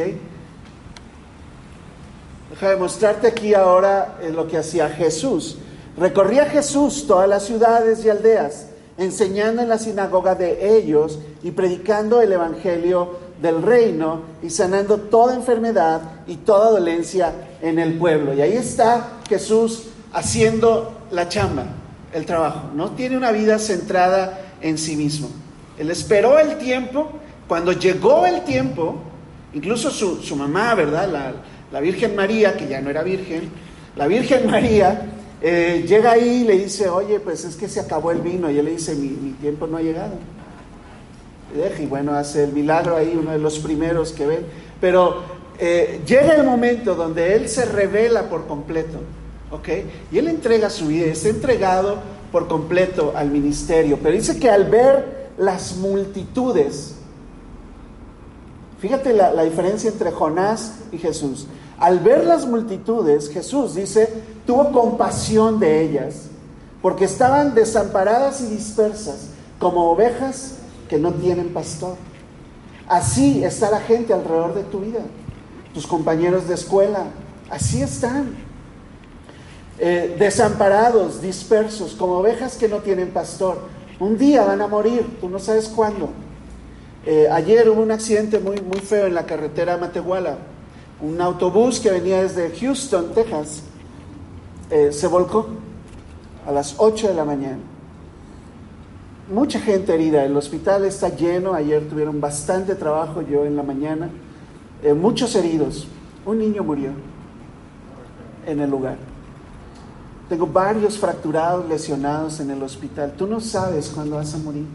Deja de mostrarte aquí ahora lo que hacía Jesús. Recorría Jesús todas las ciudades y aldeas, enseñando en la sinagoga de ellos y predicando el evangelio del reino y sanando toda enfermedad y toda dolencia en el pueblo. Y ahí está Jesús haciendo la chamba, el trabajo. No tiene una vida centrada en sí mismo. Él esperó el tiempo, cuando llegó el tiempo, incluso su, su mamá, ¿verdad? La, Virgen María, que ya no era virgen, la Virgen María eh, llega ahí y le dice, oye, pues es que se acabó el vino. Y él le dice, mi, tiempo no ha llegado. Y bueno, hace el milagro ahí, uno de los primeros que ven. Pero eh, llega el momento donde él se revela por completo, ¿ok? Y él entrega su vida, está entregado por completo al ministerio. Pero dice que al ver las multitudes, fíjate la diferencia entre Jonás y Jesús. Al ver las multitudes, Jesús dice, tuvo compasión de ellas, porque estaban desamparadas y dispersas, como ovejas que no tienen pastor. Así está la gente alrededor de tu vida, tus compañeros de escuela, así están. Eh, desamparados, dispersos, como ovejas que no tienen pastor. Un día van a morir, tú no sabes cuándo. Eh, ayer hubo un accidente muy, muy feo en la carretera Matehuala. Un autobús que venía desde Houston, Texas, eh, se volcó a las 8 de la mañana. Mucha gente herida, el hospital está lleno, ayer tuvieron bastante trabajo, yo en la mañana, eh, muchos heridos, un niño murió en el lugar. Tengo varios fracturados, lesionados en el hospital. Tú no sabes cuándo vas a morir.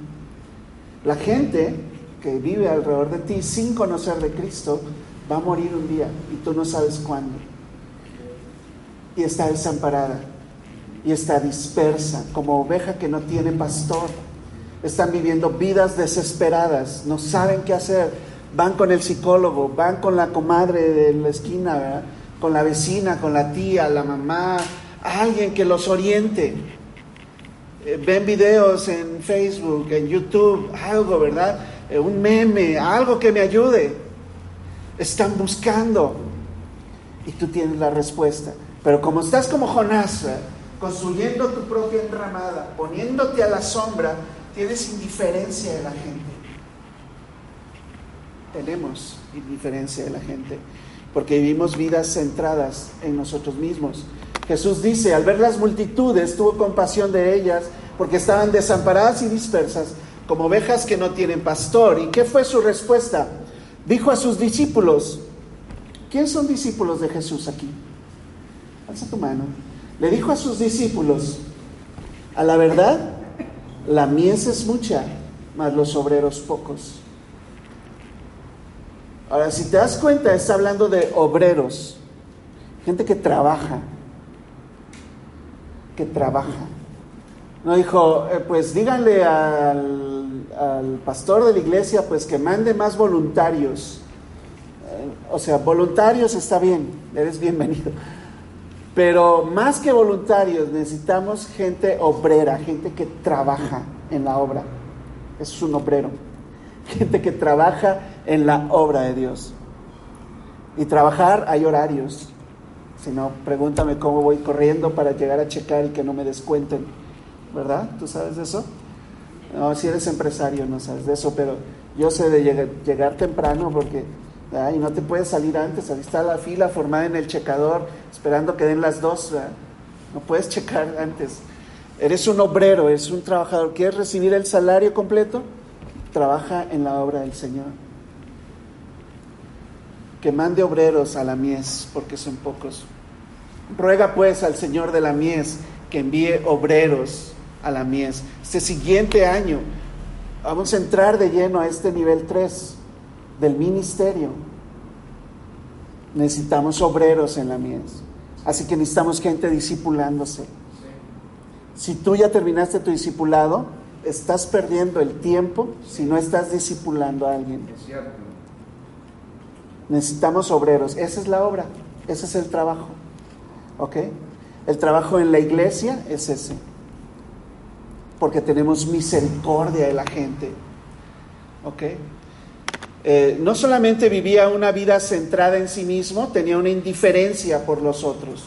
La gente que vive alrededor de ti sin conocer de Cristo va a morir un día y tú no sabes cuándo. Y está desamparada y está dispersa como oveja que no tiene pastor. están viviendo vidas desesperadas, no saben qué hacer, van con el psicólogo, van con la comadre de la esquina, con la vecina, con la tía, la mamá, alguien que los oriente. Eh, ven videos en Facebook, en YouTube, algo, ¿verdad? Eh, un meme, algo que me ayude. Están buscando y tú tienes la respuesta. Pero como estás como Jonás, ¿verdad? construyendo tu propia enramada, poniéndote a la sombra, tienes indiferencia de la gente. Tenemos indiferencia de la gente, porque vivimos vidas centradas en nosotros mismos. Jesús dice, al ver las multitudes, tuvo compasión de ellas, porque estaban desamparadas y dispersas, como ovejas que no tienen pastor. ¿Y qué fue su respuesta? Dijo a sus discípulos, ¿quién son discípulos de Jesús aquí? Alza tu mano. Le dijo a sus discípulos, a la verdad, la mies es mucha, mas los obreros pocos. Ahora, si te das cuenta, está hablando de obreros, gente que trabaja, que trabaja. No dijo, eh, pues díganle al, al, pastor de la iglesia, pues que mande más voluntarios. Eh, o sea, voluntarios está bien, eres bienvenido. Pero más que voluntarios, necesitamos gente obrera, gente que trabaja en la obra. Es un obrero. Gente que trabaja en la obra de Dios. Y trabajar hay horarios. Si no, pregúntame cómo voy corriendo para llegar a checar y que no me descuenten. ¿Verdad? ¿Tú sabes eso? No, si eres empresario no sabes de eso, pero yo sé de llegar, temprano porque y no te puedes salir antes, ahí está la fila formada en el checador, esperando que den las dos. No puedes checar antes. Eres un obrero, eres un trabajador. ¿Quieres recibir el salario completo? Trabaja en la obra del Señor. Que mande obreros a la mies, porque son pocos. Ruega pues al Señor de la mies que envíe obreros a la mies. Este siguiente año vamos a entrar de lleno a este nivel 3 del ministerio. Necesitamos obreros en la mies. Así que necesitamos gente discipulándose. Si tú ya terminaste tu discipulado, estás perdiendo el tiempo si no estás discipulando a alguien. Necesitamos obreros. Esa es la obra. Ese es el trabajo. ¿Ok? El trabajo en la iglesia es ese. Porque tenemos misericordia de la gente. ¿Ok? Eh, no solamente vivía una vida centrada en sí mismo, tenía una indiferencia por los otros.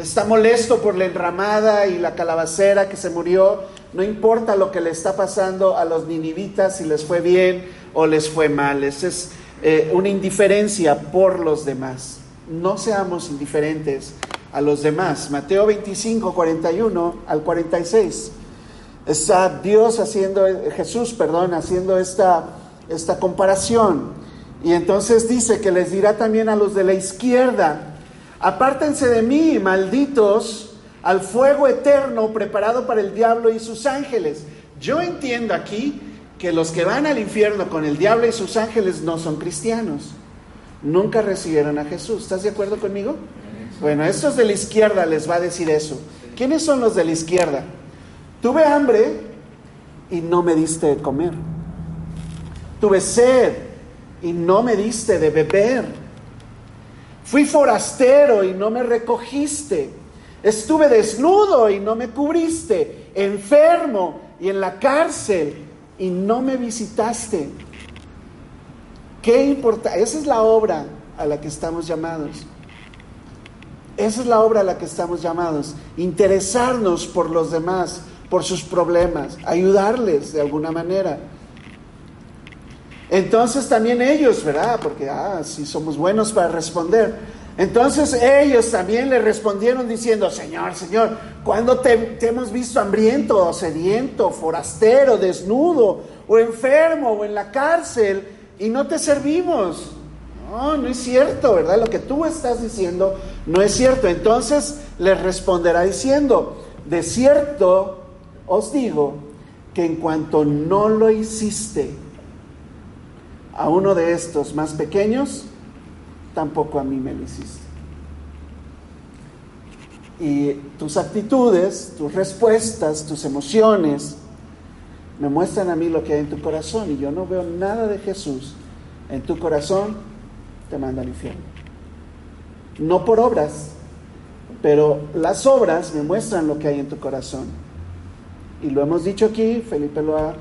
Está molesto por la enramada y la calabacera que se murió. No importa lo que le está pasando a los ninivitas, si les fue bien o les fue mal. Es eh, una indiferencia por los demás. No seamos indiferentes a los demás. Mateo 25, 41 al 46. Está Dios haciendo, Jesús, perdón, haciendo esta esta comparación. Y entonces dice que les dirá también a los de la izquierda, apártense de mí, malditos, al fuego eterno preparado para el diablo y sus ángeles. Yo entiendo aquí que los que van al infierno con el diablo y sus ángeles no son cristianos. Nunca recibieron a Jesús. ¿Estás de acuerdo conmigo? Bueno, estos de la izquierda les va a decir eso. ¿Quiénes son los de la izquierda? Tuve hambre y no me diste de comer. Tuve sed y no me diste de beber. Fui forastero y no me recogiste. Estuve desnudo y no me cubriste. Enfermo y en la cárcel y no me visitaste. Qué importa, esa es la obra a la que estamos llamados. Esa es la obra a la que estamos llamados. Interesarnos por los demás, por sus problemas, ayudarles de alguna manera. Entonces también ellos, ¿verdad? Porque, ah, sí somos buenos para responder. Entonces ellos también le respondieron diciendo, Señor, Señor, ¿cuándo te, hemos visto hambriento, o sediento, forastero, desnudo, o enfermo, o en la cárcel, y no te servimos? No, no es cierto, ¿verdad? Lo que tú estás diciendo no es cierto. Entonces les responderá diciendo, de cierto os digo que en cuanto no lo hiciste, a uno de estos más pequeños, tampoco a mí me lo hiciste. Y tus actitudes, tus respuestas, tus emociones, me muestran a mí lo que hay en tu corazón y yo no veo nada de Jesús en tu corazón, te manda al infierno. No por obras, pero las obras me muestran lo que hay en tu corazón. Y lo hemos dicho aquí, Felipe lo ha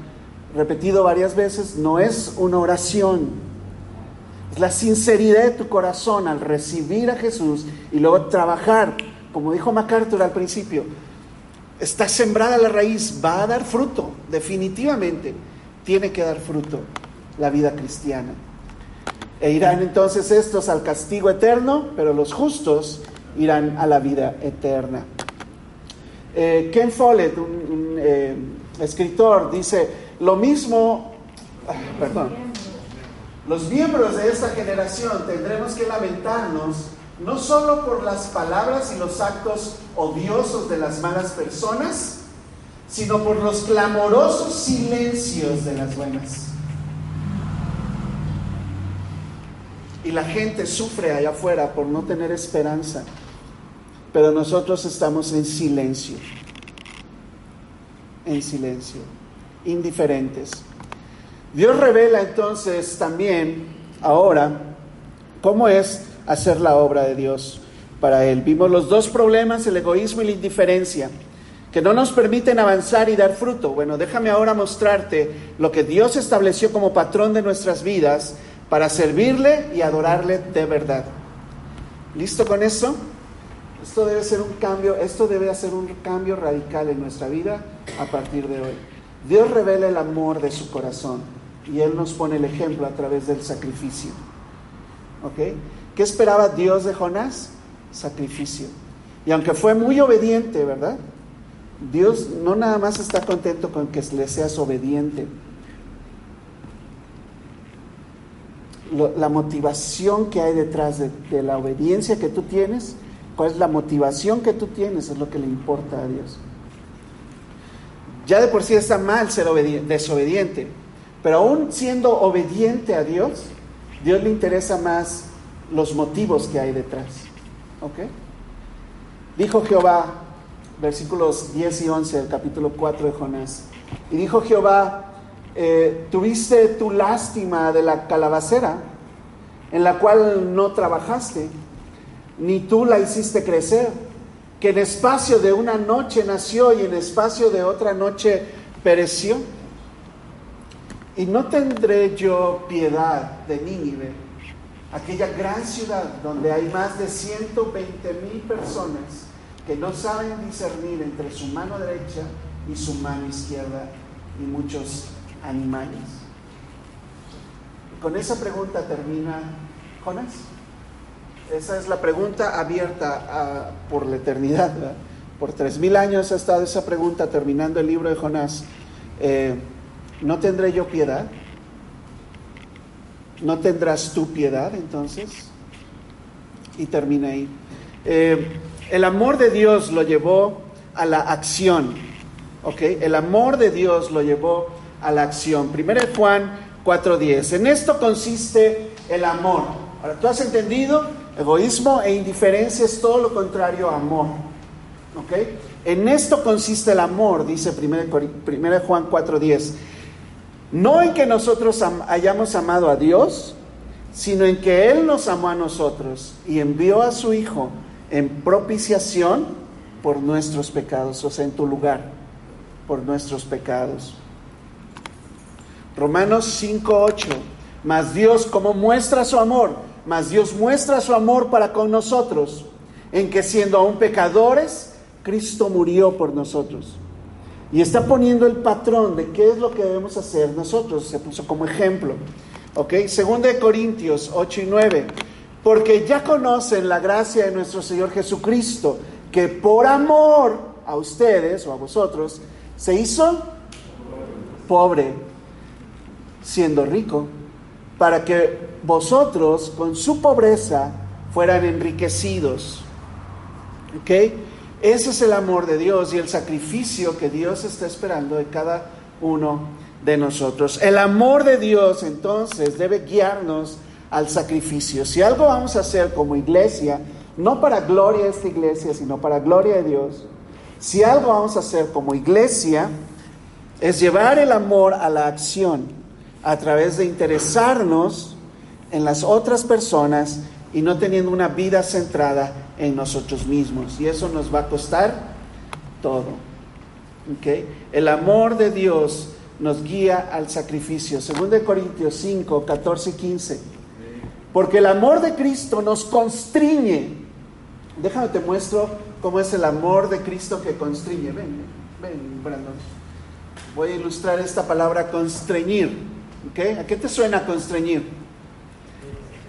repetido varias veces, no es una oración, es la sinceridad de tu corazón al recibir a Jesús y luego trabajar, como dijo MacArthur al principio, está sembrada la raíz, va a dar fruto, definitivamente tiene que dar fruto la vida cristiana. E irán entonces estos al castigo eterno, pero los justos irán a la vida eterna. Eh, Ken Follett, un, eh, escritor, dice, lo mismo, ah, perdón, los miembros de esta generación tendremos que lamentarnos no solo por las palabras y los actos odiosos de las malas personas, sino por los clamorosos silencios de las buenas. Y la gente sufre allá afuera por no tener esperanza, pero nosotros estamos en silencio, en silencio, indiferentes. Dios revela entonces también ahora cómo es hacer la obra de Dios para Él. Vimos los dos problemas, el egoísmo y la indiferencia, que no nos permiten avanzar y dar fruto. Bueno, déjame ahora mostrarte lo que Dios estableció como patrón de nuestras vidas para servirle y adorarle de verdad. ¿Listo con eso? Esto debe ser un cambio, esto debe ser un cambio radical en nuestra vida a partir de hoy. Dios revela el amor de su corazón y Él nos pone el ejemplo a través del sacrificio. ¿Ok? ¿Qué esperaba Dios de Jonás? Sacrificio. Y aunque fue muy obediente, ¿verdad? Dios no nada más está contento con que le seas obediente. la motivación que hay detrás de, de, la obediencia que tú tienes, cuál es la motivación que tú tienes, es lo que le importa a Dios. Ya de por sí está mal ser desobediente, pero aún siendo obediente a Dios, Dios le interesa más los motivos que hay detrás. ¿Ok? Dijo Jehová, versículos 10 y 11 del capítulo 4 de Jonás, y dijo Jehová, eh, tuviste tu lástima de la calabacera, en la cual no trabajaste, ni tú la hiciste crecer, que en espacio de una noche nació y en espacio de otra noche pereció. Y no tendré yo piedad de Nínive, aquella gran ciudad donde hay más de 120 mil personas que no saben discernir entre su mano derecha y su mano izquierda y muchos animales. Con esa pregunta termina Jonás. Esa es la pregunta abierta por la eternidad. Por tres mil años ha estado esa pregunta terminando el libro de Jonás. Eh, ¿No tendré yo piedad? ¿No tendrás tu piedad entonces? Y termina ahí. Eh, el amor de Dios lo llevó a la acción. ¿Ok? El amor de Dios lo llevó a la acción. Primero Juan 4.10. En esto consiste el amor. Ahora, ¿tú has entendido? Egoísmo e indiferencia es todo lo contrario a amor. ¿Ok? En esto consiste el amor, dice 1 Juan 4.10. No en que nosotros hayamos amado a Dios, sino en que Él nos amó a nosotros y envió a su Hijo en propiciación por nuestros pecados, o sea, en tu lugar, por nuestros pecados. Romanos 5:8, mas Dios como muestra su amor, mas Dios muestra su amor para con nosotros, en que siendo aún pecadores, Cristo murió por nosotros. Y está poniendo el patrón de qué es lo que debemos hacer nosotros, se puso como ejemplo. ¿Ok? Segundo de Corintios 8 y 9. Porque ya conocen la gracia de nuestro Señor Jesucristo, que por amor a ustedes o a vosotros se hizo pobre, siendo rico, para que vosotros con su pobreza fueran enriquecidos. ¿Ok? Ese es el amor de Dios y el sacrificio que Dios está esperando de cada uno de nosotros. El amor de Dios entonces debe guiarnos al sacrificio. Si algo vamos a hacer como iglesia, no para gloria de esta iglesia, sino para gloria de Dios, si algo vamos a hacer como iglesia, Es llevar el amor a la acción a través de interesarnos en las otras personas y no teniendo una vida centrada en nosotros mismos. Y eso nos va a costar todo. ¿ok? El amor de Dios nos guía al sacrificio. 2 Corintios 5, 14 y 15. Porque el amor de Cristo nos constriñe. Déjame te muestro cómo es el amor de Cristo que constriñe. Ven, ven, Brandon. Voy a ilustrar esta palabra constreñir. ¿Ok? ¿A qué te suena constreñir?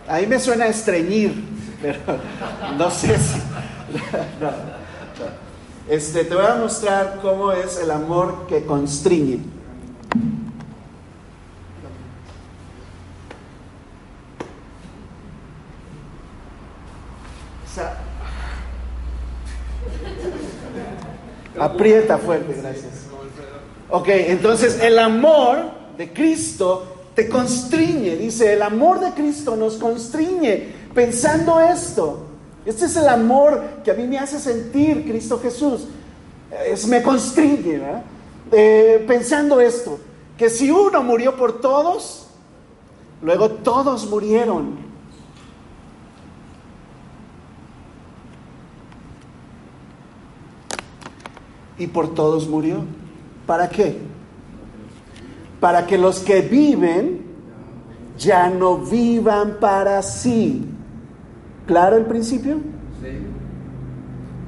A mí me suena estreñir, pero no sé si. Este, te voy a mostrar cómo es el amor que constriñe. Aprieta fuerte, gracias. Ok, entonces el amor de Cristo te constriñe, dice, el amor de Cristo nos constriñe pensando esto. Este es el amor que a mí me hace sentir Cristo Jesús. Es, me constriñe, ¿verdad? Eh, pensando esto, que si uno murió por todos, luego todos murieron. Y por todos murió. ¿Para qué? Para que los que viven ya no vivan para sí. ¿Claro el principio?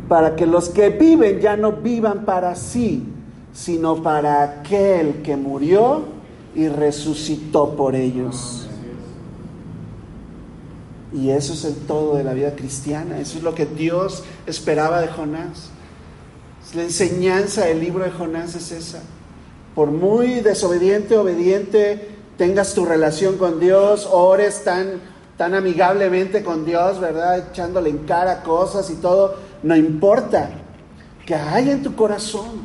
Para que los que viven ya no vivan para sí, sino para aquel que murió y resucitó por ellos. Y eso es el todo de la vida cristiana. Eso es lo que Dios esperaba de Jonás. La enseñanza del libro de Jonás es esa. Por muy desobediente, obediente tengas tu relación con Dios, ores tan, tan amigablemente con Dios, ¿verdad? Echándole en cara cosas y todo, no importa que haya en tu corazón.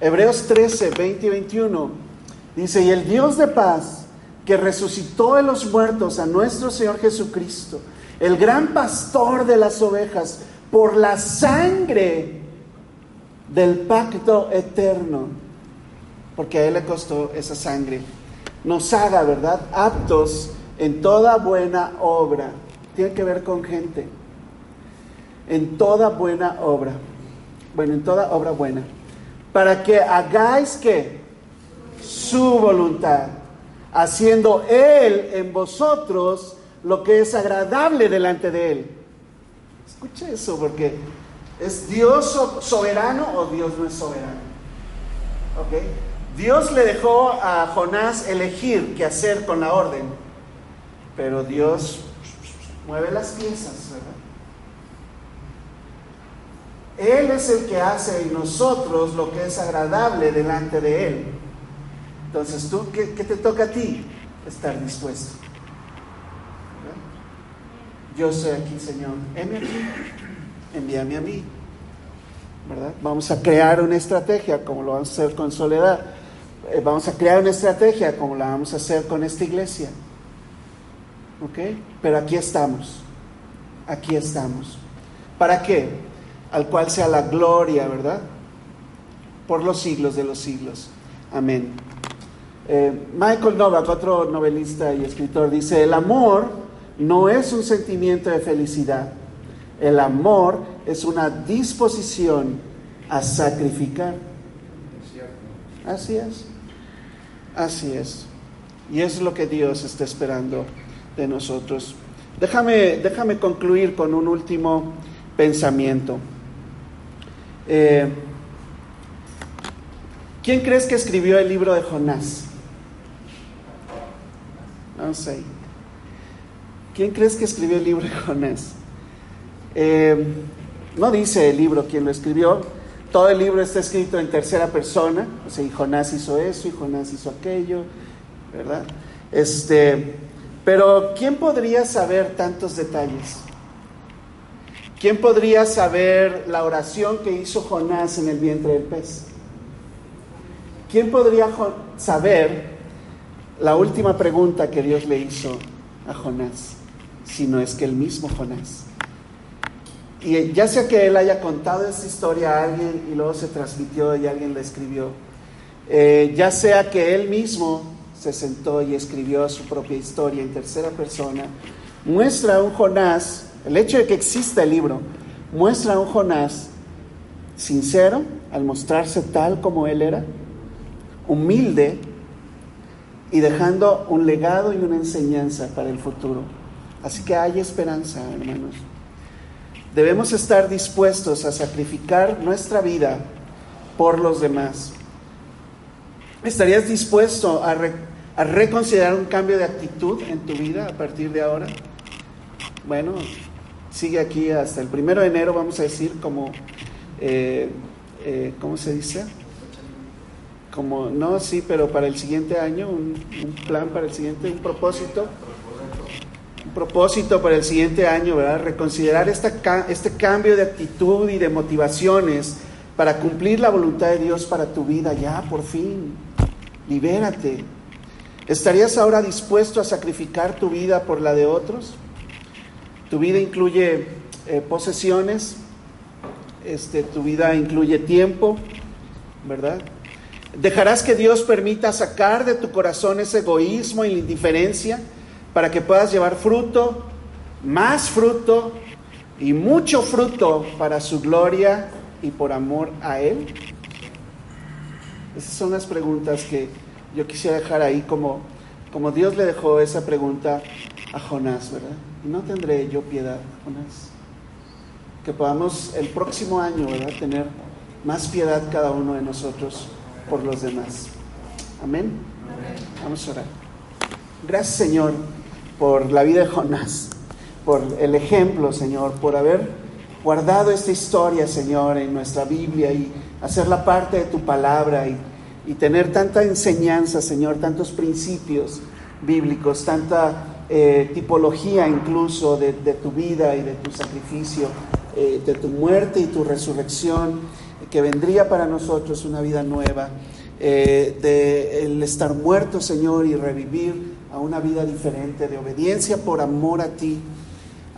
Hebreos 13, 20 y 21 dice, y el Dios de paz que resucitó de los muertos a nuestro Señor Jesucristo, el gran pastor de las ovejas, por la sangre del pacto eterno, porque a Él le costó esa sangre, nos haga, ¿verdad?, aptos en toda buena obra. Tiene que ver con gente. En toda buena obra. Bueno, en toda obra buena. Para que hagáis que su voluntad, haciendo Él en vosotros lo que es agradable delante de Él. Escucha eso, porque ¿es Dios soberano o Dios no es soberano? ¿Ok? Dios le dejó a Jonás elegir qué hacer con la orden, pero Dios mueve las piezas, ¿verdad? Él es el que hace en nosotros lo que es agradable delante de Él. Entonces, ¿tú qué, te toca a ti? Estar dispuesto. Yo soy aquí, Señor. Heme aquí. Envíame a mí. ¿verdad? Vamos a crear una estrategia como lo vamos a hacer con Soledad. Eh, vamos a crear una estrategia como la vamos a hacer con esta iglesia. ¿Ok? Pero aquí estamos. Aquí estamos. ¿Para qué? Al cual sea la gloria, ¿verdad? Por los siglos de los siglos. Amén. Eh, Michael Novak, otro novelista y escritor, dice, el amor no es un sentimiento de felicidad. El amor es una disposición a sacrificar. Así es. Así es. Y es lo que Dios está esperando de nosotros. Déjame, déjame concluir con un último pensamiento. Eh, ¿Quién crees que escribió el libro de Jonás? No sé. ¿Quién crees que escribió el libro de Jonás? Eh, no dice el libro quién lo escribió. Todo el libro está escrito en tercera persona. O sea, y Jonás hizo eso, y Jonás hizo aquello, ¿verdad? Este, pero ¿quién podría saber tantos detalles? ¿Quién podría saber la oración que hizo Jonás en el vientre del pez? ¿Quién podría saber la última pregunta que Dios le hizo a Jonás? Si no es que el mismo Jonás. Y ya sea que él haya contado esta historia a alguien y luego se transmitió y alguien la escribió, eh, ya sea que él mismo se sentó y escribió su propia historia en tercera persona, muestra a un Jonás, el hecho de que exista el libro, muestra a un Jonás sincero al mostrarse tal como él era, humilde y dejando un legado y una enseñanza para el futuro. Así que hay esperanza, hermanos. Debemos estar dispuestos a sacrificar nuestra vida por los demás. ¿Estarías dispuesto a, reconsiderar un cambio de actitud en tu vida a partir de ahora? Bueno, sigue aquí hasta el primero de enero, vamos a decir, como, eh, eh, ¿cómo se dice? Como, no, sí, pero para el siguiente año, un, plan para el siguiente, un propósito. Propósito para el siguiente año, ¿verdad? Reconsiderar esta, este cambio de actitud y de motivaciones para cumplir la voluntad de Dios para tu vida, ya, por fin. Libérate. ¿Estarías ahora dispuesto a sacrificar tu vida por la de otros? Tu vida incluye eh, posesiones, este, tu vida incluye tiempo, ¿verdad? ¿Dejarás que Dios permita sacar de tu corazón ese egoísmo y la indiferencia para que puedas llevar fruto, más fruto y mucho fruto para su gloria y por amor a Él? Esas son las preguntas que yo quisiera dejar ahí como, como Dios le dejó esa pregunta a Jonás, ¿verdad? Y no tendré yo piedad, Jonás. Que podamos el próximo año, ¿verdad? Tener más piedad cada uno de nosotros por los demás. Amén. Vamos a orar. Gracias Señor por la vida de Jonás, por el ejemplo Señor, por haber guardado esta historia Señor en nuestra Biblia y hacerla parte de tu palabra y, tener tanta enseñanza Señor, tantos principios bíblicos, tanta eh, tipología incluso de, tu vida y de tu sacrificio, eh, de tu muerte y tu resurrección que vendría para nosotros una vida nueva, eh, de el estar muerto, Señor, y revivir a una vida diferente, de obediencia por amor a ti.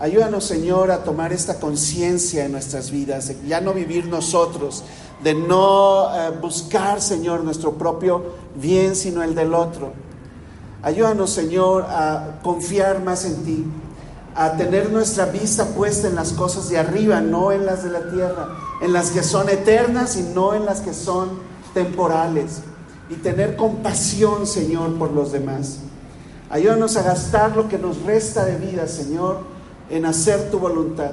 Ayúdanos, Señor, a tomar esta conciencia en nuestras vidas, de ya no vivir nosotros, de no eh, buscar, Señor, nuestro propio bien, sino el del otro. Ayúdanos, Señor, a confiar más en ti, a tener nuestra vista puesta en las cosas de arriba, no en las de la tierra, en las que son eternas y no en las que son temporales. Y tener compasión, Señor, por los demás. Ayúdanos a gastar lo que nos resta de vida, Señor, en hacer tu voluntad,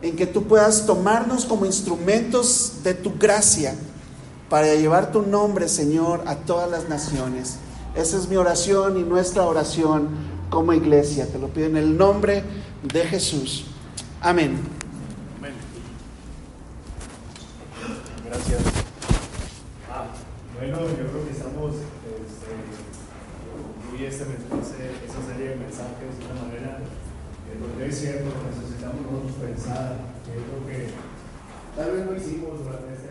en que tú puedas tomarnos como instrumentos de tu gracia para llevar tu nombre, Señor, a todas las naciones. Esa es mi oración y nuestra oración como iglesia. Te lo pido en el nombre de Jesús. Amén. Gracias. Ah, bueno, yo creo que estamos muy este mensaje, esta serie de mensajes de una manera que porque es cierto, necesitamos nosotros pensar. Yo creo que tal vez lo hicimos durante este